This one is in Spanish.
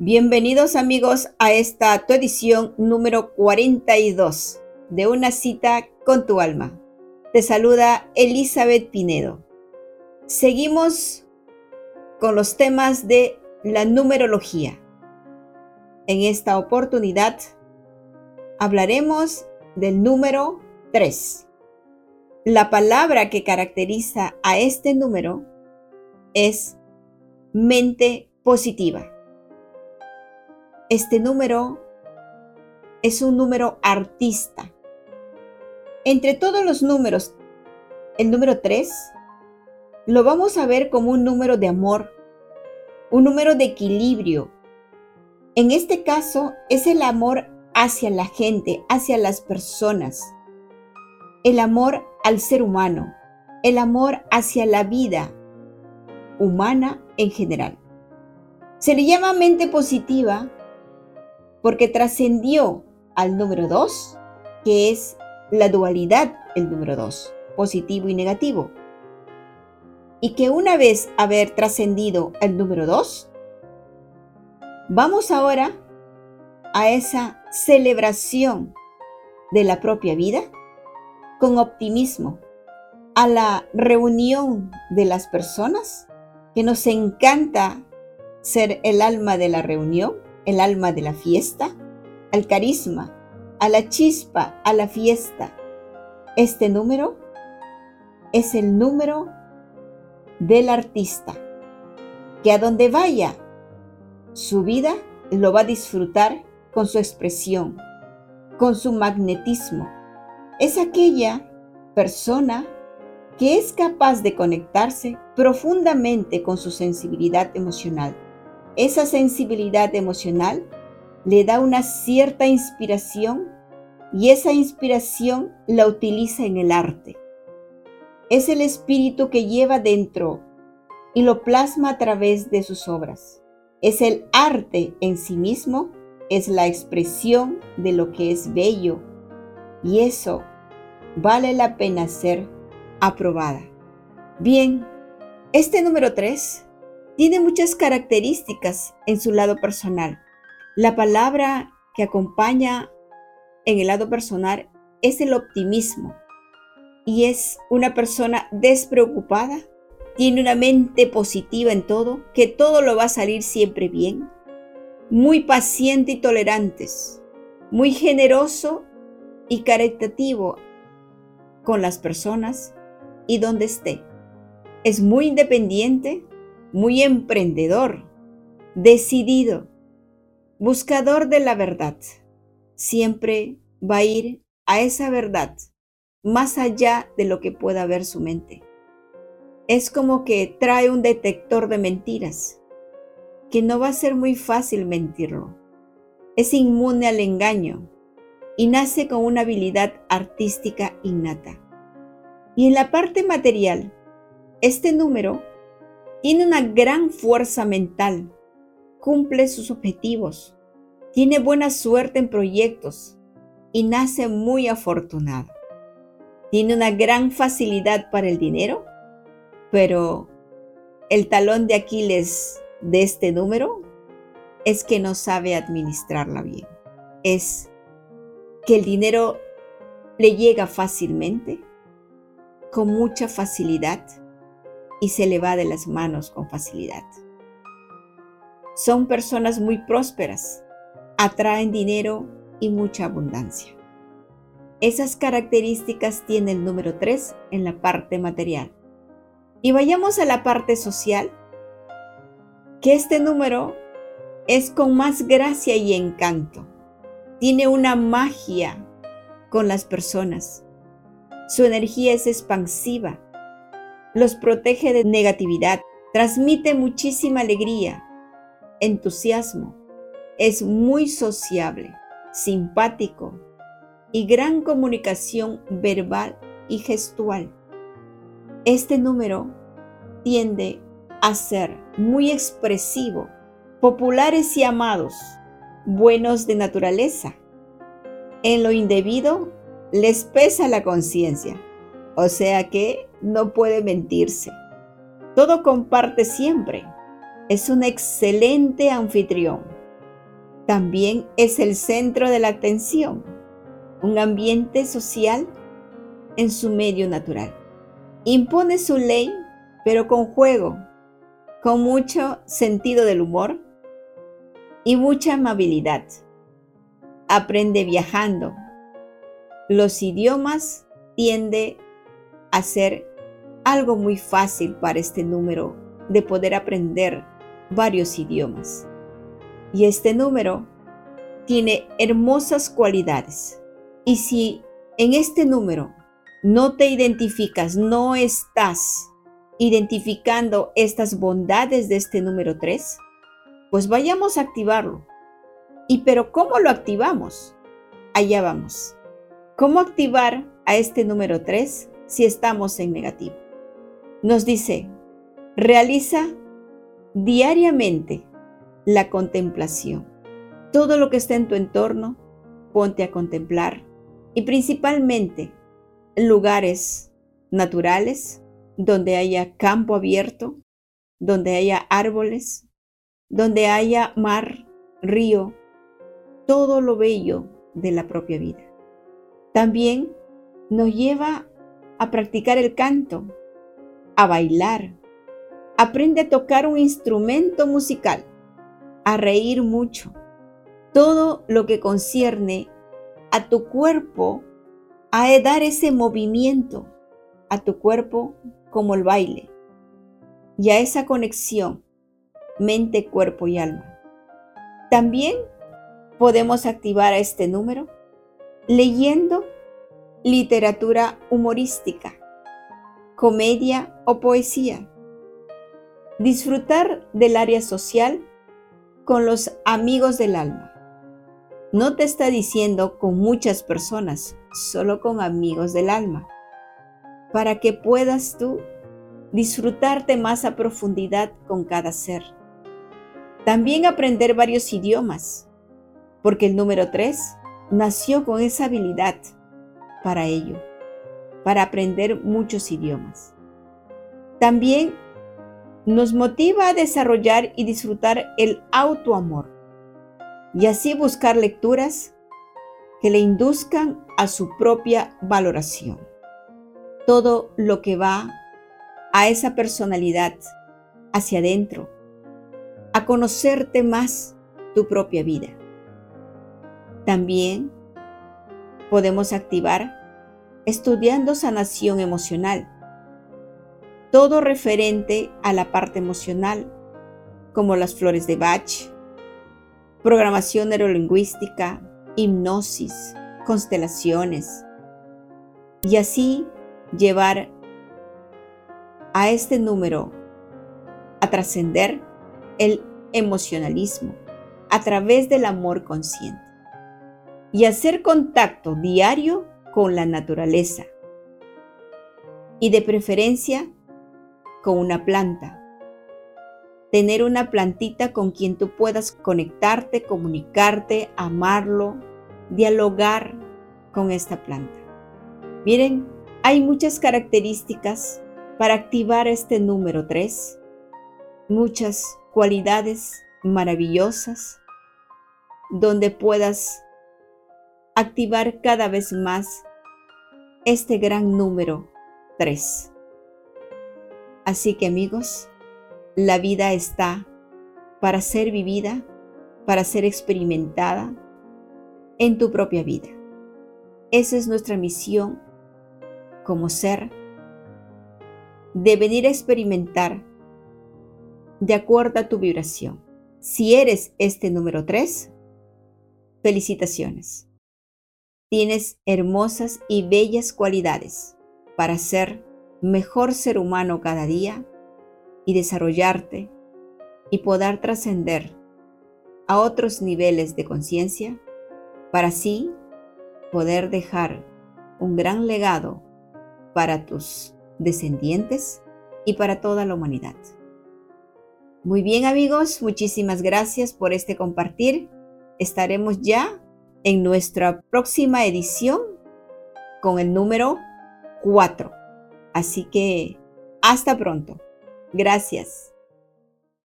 Bienvenidos amigos a esta tu edición número 42 de Una cita con tu alma. Te saluda Elizabeth Pinedo. Seguimos con los temas de la numerología. En esta oportunidad hablaremos del número 3. La palabra que caracteriza a este número es mente positiva. Este número es un número artista. Entre todos los números, el número 3 lo vamos a ver como un número de amor, un número de equilibrio. En este caso es el amor hacia la gente, hacia las personas, el amor al ser humano, el amor hacia la vida humana en general. Se le llama mente positiva porque trascendió al número 2, que es la dualidad, el número 2, positivo y negativo. Y que una vez haber trascendido el número 2, vamos ahora a esa celebración de la propia vida con optimismo, a la reunión de las personas, que nos encanta ser el alma de la reunión, el alma de la fiesta, al carisma, a la chispa, a la fiesta. Este número es el número del artista, que a donde vaya su vida lo va a disfrutar con su expresión, con su magnetismo. Es aquella persona que es capaz de conectarse profundamente con su sensibilidad emocional esa sensibilidad emocional le da una cierta inspiración y esa inspiración la utiliza en el arte. Es el espíritu que lleva dentro y lo plasma a través de sus obras. Es el arte en sí mismo, es la expresión de lo que es bello y eso vale la pena ser aprobada. Bien, este número 3 tiene muchas características en su lado personal. La palabra que acompaña en el lado personal es el optimismo y es una persona despreocupada, tiene una mente positiva en todo, que todo lo va a salir siempre bien, muy paciente y tolerantes, muy generoso y caritativo con las personas y donde esté. Es muy independiente, muy emprendedor, decidido, buscador de la verdad. Siempre va a ir a esa verdad, más allá de lo que pueda ver su mente. Es como que trae un detector de mentiras, que no va a ser muy fácil mentirlo. Es inmune al engaño y nace con una habilidad artística innata. Y en la parte material, este número tiene una gran fuerza mental, cumple sus objetivos, tiene buena suerte en proyectos y nace muy afortunado. Tiene una gran facilidad para el dinero, pero el talón de Aquiles de este número es que no sabe administrarla bien. Es que el dinero le llega fácilmente, con mucha facilidad, y se le va de las manos con facilidad. Son personas muy prósperas, atraen dinero y mucha abundancia. Esas características tiene el número 3 en la parte material. Y vayamos a la parte social, que este número es con más gracia y encanto. Tiene una magia con las personas. Su energía es expansiva los protege de negatividad, transmite muchísima alegría, entusiasmo, es muy sociable, simpático y gran comunicación verbal y gestual. Este número tiende a ser muy expresivo, populares y amados, buenos de naturaleza. En lo indebido les pesa la conciencia, o sea que no puede mentirse. Todo comparte siempre. Es un excelente anfitrión. También es el centro de la atención, un ambiente social en su medio natural. Impone su ley, pero con juego, con mucho sentido del humor y mucha amabilidad. Aprende viajando. Los idiomas tiende a ser algo muy fácil para este número de poder aprender varios idiomas. Y este número tiene hermosas cualidades. Y si en este número no te identificas, no estás identificando estas bondades de este número 3, pues vayamos a activarlo. ¿Y pero cómo lo activamos? Allá vamos. ¿Cómo activar a este número 3 si estamos en negativo? Nos dice, realiza diariamente la contemplación. Todo lo que está en tu entorno, ponte a contemplar y principalmente lugares naturales donde haya campo abierto, donde haya árboles, donde haya mar, río, todo lo bello de la propia vida. También nos lleva a practicar el canto, a bailar. Aprende a tocar un instrumento musical, a reír mucho. Todo lo que concierne a tu cuerpo, a dar ese movimiento a tu cuerpo como el baile y a esa conexión mente, cuerpo y alma. También podemos activar a este número leyendo literatura humorística, comedia o poesía. Disfrutar del área social con los amigos del alma. No te está diciendo con muchas personas, solo con amigos del alma para que puedas tú disfrutarte más a profundidad con cada ser. También aprender varios idiomas, porque el número 3 nació con esa habilidad para ello, para aprender muchos idiomas. También nos motiva a desarrollar y disfrutar el autoamor y así buscar lecturas que le induzcan a su propia valoración todo lo que va a esa personalidad hacia adentro, a conocerte más tu propia vida. También podemos activar estudiando sanación emocional, todo referente a la parte emocional, como las flores de Bach, programación neurolingüística, hipnosis, constelaciones, y así llevar a este número a trascender el emocionalismo a través del amor consciente. Y hacer contacto diario con la naturaleza y de preferencia con una planta. Tener una plantita con quien tú puedas conectarte, comunicarte, amarlo, dialogar con esta planta. Miren hay muchas características para activar este número 3, muchas cualidades maravillosas donde puedas activar cada vez más este gran número 3. Así que amigos, la vida está para ser vivida, para ser experimentada en tu propia vida. Esa es nuestra misión como ser, de venir a experimentar de acuerdo a tu vibración. Si eres este número 3, felicitaciones. Tienes hermosas y bellas cualidades para ser mejor ser humano cada día y desarrollarte y poder trascender a otros niveles de conciencia para así poder dejar un gran legado para tus descendientes y para toda la humanidad. Muy bien amigos, muchísimas gracias por este compartir. Estaremos ya en nuestra próxima edición con el número 4. Así que hasta pronto. Gracias.